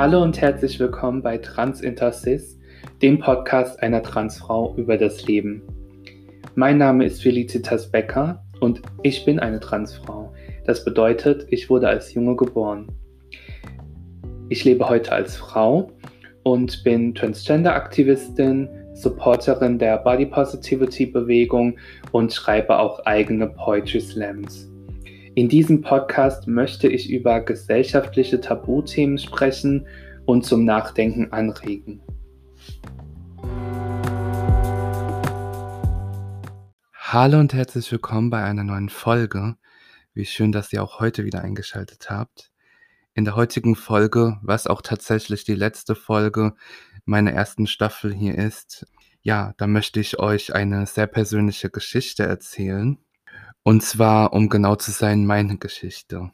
Hallo und herzlich willkommen bei Trans Intercis, dem Podcast einer Transfrau über das Leben. Mein Name ist Felicitas Becker und ich bin eine Transfrau. Das bedeutet, ich wurde als Junge geboren. Ich lebe heute als Frau und bin Transgender-Aktivistin, Supporterin der Body Positivity Bewegung und schreibe auch eigene Poetry Slams. In diesem Podcast möchte ich über gesellschaftliche Tabuthemen sprechen und zum Nachdenken anregen. Hallo und herzlich willkommen bei einer neuen Folge. Wie schön, dass ihr auch heute wieder eingeschaltet habt. In der heutigen Folge, was auch tatsächlich die letzte Folge meiner ersten Staffel hier ist, ja, da möchte ich euch eine sehr persönliche Geschichte erzählen. Und zwar, um genau zu sein, meine Geschichte.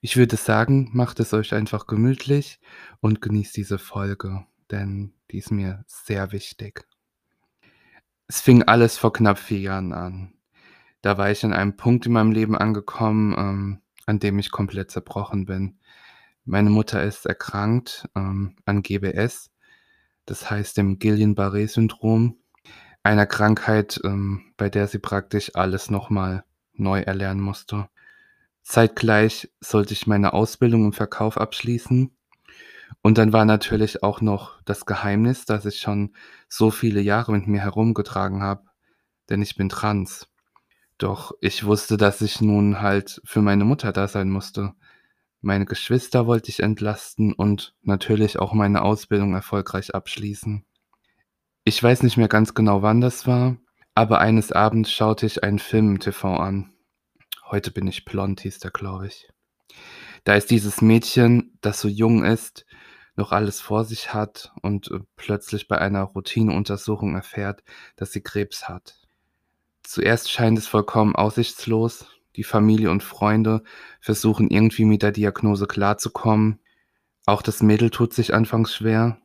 Ich würde sagen, macht es euch einfach gemütlich und genießt diese Folge, denn die ist mir sehr wichtig. Es fing alles vor knapp vier Jahren an. Da war ich an einem Punkt in meinem Leben angekommen, ähm, an dem ich komplett zerbrochen bin. Meine Mutter ist erkrankt ähm, an GBS, das heißt dem Guillain-Barré-Syndrom einer Krankheit, ähm, bei der sie praktisch alles nochmal neu erlernen musste. Zeitgleich sollte ich meine Ausbildung im Verkauf abschließen. Und dann war natürlich auch noch das Geheimnis, das ich schon so viele Jahre mit mir herumgetragen habe, denn ich bin trans. Doch ich wusste, dass ich nun halt für meine Mutter da sein musste. Meine Geschwister wollte ich entlasten und natürlich auch meine Ausbildung erfolgreich abschließen. Ich weiß nicht mehr ganz genau, wann das war, aber eines Abends schaute ich einen Film im TV an. Heute bin ich blond, hieß der, glaube ich. Da ist dieses Mädchen, das so jung ist, noch alles vor sich hat und äh, plötzlich bei einer Routineuntersuchung erfährt, dass sie Krebs hat. Zuerst scheint es vollkommen aussichtslos. Die Familie und Freunde versuchen irgendwie mit der Diagnose klarzukommen. Auch das Mädel tut sich anfangs schwer,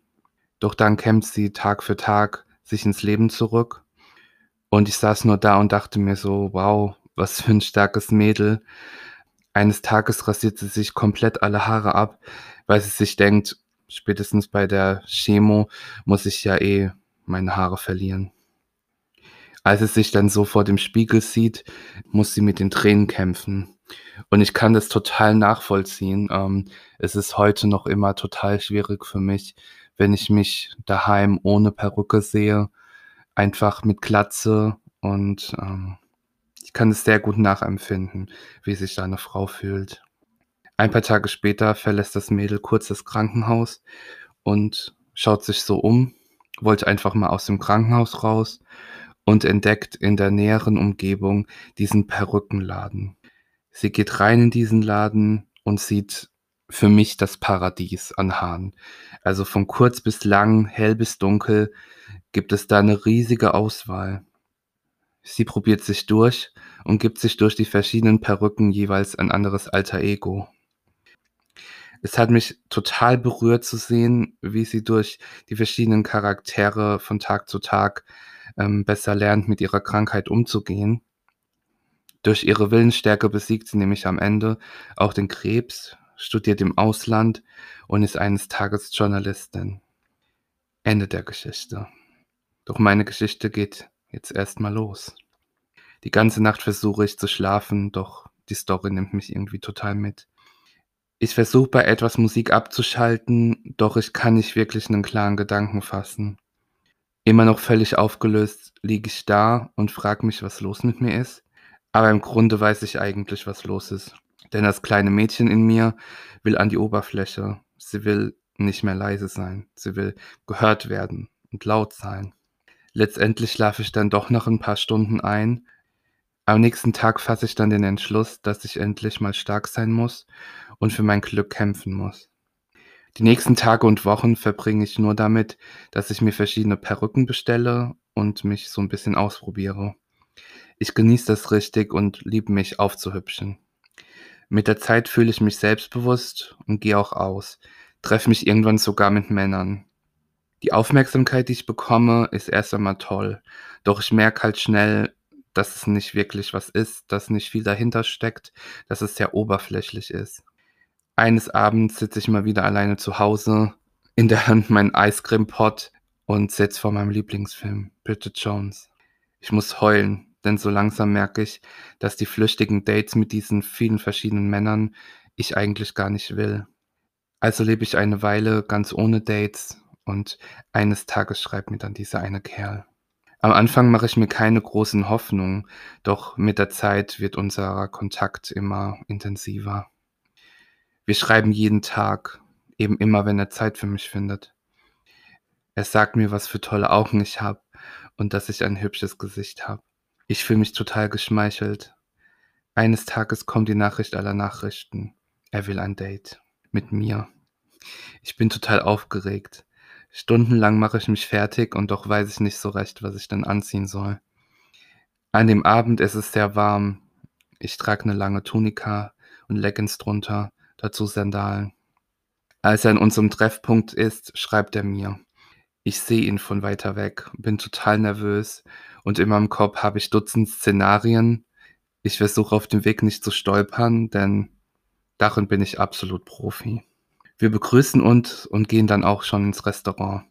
doch dann kämpft sie Tag für Tag sich ins Leben zurück. Und ich saß nur da und dachte mir so, wow, was für ein starkes Mädel. Eines Tages rasiert sie sich komplett alle Haare ab, weil sie sich denkt, spätestens bei der Chemo muss ich ja eh meine Haare verlieren. Als sie sich dann so vor dem Spiegel sieht, muss sie mit den Tränen kämpfen. Und ich kann das total nachvollziehen. Ähm, es ist heute noch immer total schwierig für mich, wenn ich mich daheim ohne Perücke sehe, einfach mit Glatze und ähm, ich kann es sehr gut nachempfinden, wie sich da eine Frau fühlt. Ein paar Tage später verlässt das Mädel kurz das Krankenhaus und schaut sich so um, wollte einfach mal aus dem Krankenhaus raus und entdeckt in der näheren Umgebung diesen Perückenladen. Sie geht rein in diesen Laden und sieht für mich das Paradies an Haaren. Also von kurz bis lang, hell bis dunkel gibt es da eine riesige Auswahl. Sie probiert sich durch und gibt sich durch die verschiedenen Perücken jeweils ein anderes alter Ego. Es hat mich total berührt zu sehen, wie sie durch die verschiedenen Charaktere von Tag zu Tag ähm, besser lernt, mit ihrer Krankheit umzugehen. Durch ihre Willensstärke besiegt sie nämlich am Ende auch den Krebs, studiert im Ausland und ist eines Tages Journalistin. Ende der Geschichte. Doch meine Geschichte geht jetzt erstmal los. Die ganze Nacht versuche ich zu schlafen, doch die Story nimmt mich irgendwie total mit. Ich versuche bei etwas Musik abzuschalten, doch ich kann nicht wirklich einen klaren Gedanken fassen. Immer noch völlig aufgelöst liege ich da und frage mich, was los mit mir ist. Aber im Grunde weiß ich eigentlich, was los ist. Denn das kleine Mädchen in mir will an die Oberfläche. Sie will nicht mehr leise sein. Sie will gehört werden und laut sein. Letztendlich schlafe ich dann doch noch ein paar Stunden ein. Am nächsten Tag fasse ich dann den Entschluss, dass ich endlich mal stark sein muss und für mein Glück kämpfen muss. Die nächsten Tage und Wochen verbringe ich nur damit, dass ich mir verschiedene Perücken bestelle und mich so ein bisschen ausprobiere. Ich genieße das richtig und liebe mich aufzuhübschen. Mit der Zeit fühle ich mich selbstbewusst und gehe auch aus, treffe mich irgendwann sogar mit Männern. Die Aufmerksamkeit, die ich bekomme, ist erst einmal toll, doch ich merke halt schnell, dass es nicht wirklich was ist, dass nicht viel dahinter steckt, dass es sehr oberflächlich ist. Eines Abends sitze ich mal wieder alleine zu Hause, in der Hand mein Eiscreme-Pot und sitze vor meinem Lieblingsfilm, Bridget Jones. Ich muss heulen, denn so langsam merke ich, dass die flüchtigen Dates mit diesen vielen verschiedenen Männern ich eigentlich gar nicht will. Also lebe ich eine Weile ganz ohne Dates und eines Tages schreibt mir dann dieser eine Kerl. Am Anfang mache ich mir keine großen Hoffnungen, doch mit der Zeit wird unser Kontakt immer intensiver. Wir schreiben jeden Tag, eben immer, wenn er Zeit für mich findet. Er sagt mir, was für tolle Augen ich habe und dass ich ein hübsches Gesicht habe. Ich fühle mich total geschmeichelt. Eines Tages kommt die Nachricht aller Nachrichten. Er will ein Date mit mir. Ich bin total aufgeregt. Stundenlang mache ich mich fertig und doch weiß ich nicht so recht, was ich denn anziehen soll. An dem Abend ist es sehr warm. Ich trage eine lange Tunika und Leggings drunter dazu Sandalen. Als er an unserem Treffpunkt ist, schreibt er mir. Ich sehe ihn von weiter weg, bin total nervös und in meinem Kopf habe ich Dutzend Szenarien. Ich versuche auf dem Weg nicht zu stolpern, denn darin bin ich absolut Profi. Wir begrüßen uns und gehen dann auch schon ins Restaurant.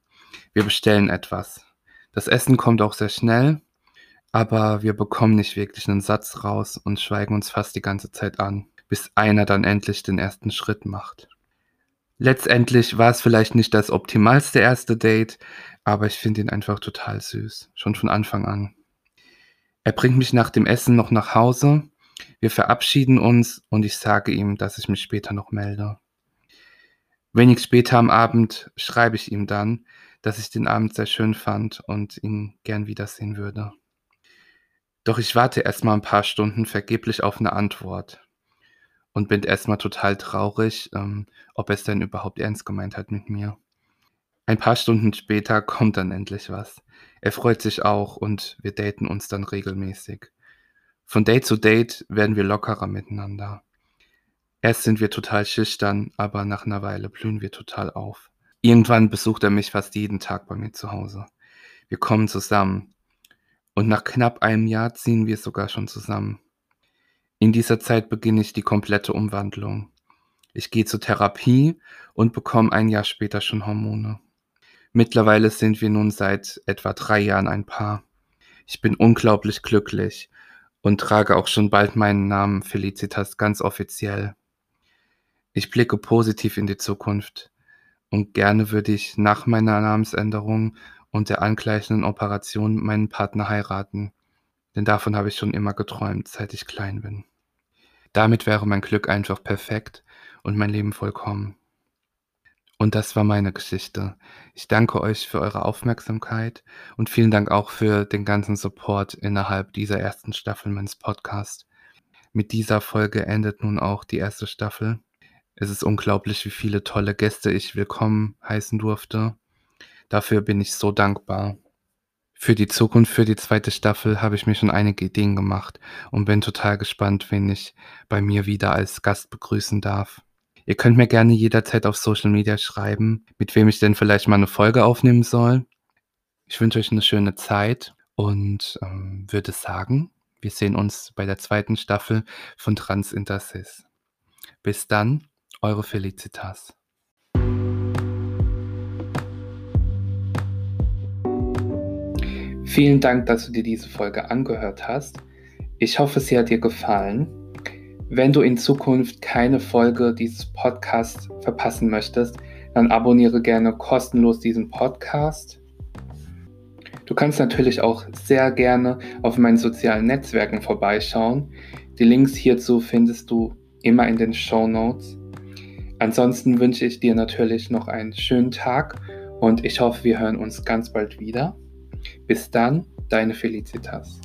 Wir bestellen etwas. Das Essen kommt auch sehr schnell, aber wir bekommen nicht wirklich einen Satz raus und schweigen uns fast die ganze Zeit an bis einer dann endlich den ersten Schritt macht. Letztendlich war es vielleicht nicht das optimalste erste Date, aber ich finde ihn einfach total süß, schon von Anfang an. Er bringt mich nach dem Essen noch nach Hause, wir verabschieden uns und ich sage ihm, dass ich mich später noch melde. Wenig später am Abend schreibe ich ihm dann, dass ich den Abend sehr schön fand und ihn gern wiedersehen würde. Doch ich warte erst mal ein paar Stunden vergeblich auf eine Antwort und bin erstmal total traurig, ähm, ob er es denn überhaupt ernst gemeint hat mit mir. Ein paar Stunden später kommt dann endlich was. Er freut sich auch und wir daten uns dann regelmäßig. Von Date zu Date werden wir lockerer miteinander. Erst sind wir total schüchtern, aber nach einer Weile blühen wir total auf. Irgendwann besucht er mich fast jeden Tag bei mir zu Hause. Wir kommen zusammen. Und nach knapp einem Jahr ziehen wir sogar schon zusammen. In dieser Zeit beginne ich die komplette Umwandlung. Ich gehe zur Therapie und bekomme ein Jahr später schon Hormone. Mittlerweile sind wir nun seit etwa drei Jahren ein Paar. Ich bin unglaublich glücklich und trage auch schon bald meinen Namen Felicitas ganz offiziell. Ich blicke positiv in die Zukunft und gerne würde ich nach meiner Namensänderung und der angleichenden Operation meinen Partner heiraten, denn davon habe ich schon immer geträumt, seit ich klein bin. Damit wäre mein Glück einfach perfekt und mein Leben vollkommen. Und das war meine Geschichte. Ich danke euch für eure Aufmerksamkeit und vielen Dank auch für den ganzen Support innerhalb dieser ersten Staffel meines Podcasts. Mit dieser Folge endet nun auch die erste Staffel. Es ist unglaublich, wie viele tolle Gäste ich willkommen heißen durfte. Dafür bin ich so dankbar. Für die Zukunft, für die zweite Staffel habe ich mir schon einige Ideen gemacht und bin total gespannt, wen ich bei mir wieder als Gast begrüßen darf. Ihr könnt mir gerne jederzeit auf Social Media schreiben, mit wem ich denn vielleicht mal eine Folge aufnehmen soll. Ich wünsche euch eine schöne Zeit und ähm, würde sagen, wir sehen uns bei der zweiten Staffel von Trans Intersis. Bis dann, eure Felicitas. Vielen Dank, dass du dir diese Folge angehört hast. Ich hoffe, sie hat dir gefallen. Wenn du in Zukunft keine Folge dieses Podcasts verpassen möchtest, dann abonniere gerne kostenlos diesen Podcast. Du kannst natürlich auch sehr gerne auf meinen sozialen Netzwerken vorbeischauen. Die Links hierzu findest du immer in den Show Notes. Ansonsten wünsche ich dir natürlich noch einen schönen Tag und ich hoffe, wir hören uns ganz bald wieder. Bis dann, deine Felicitas.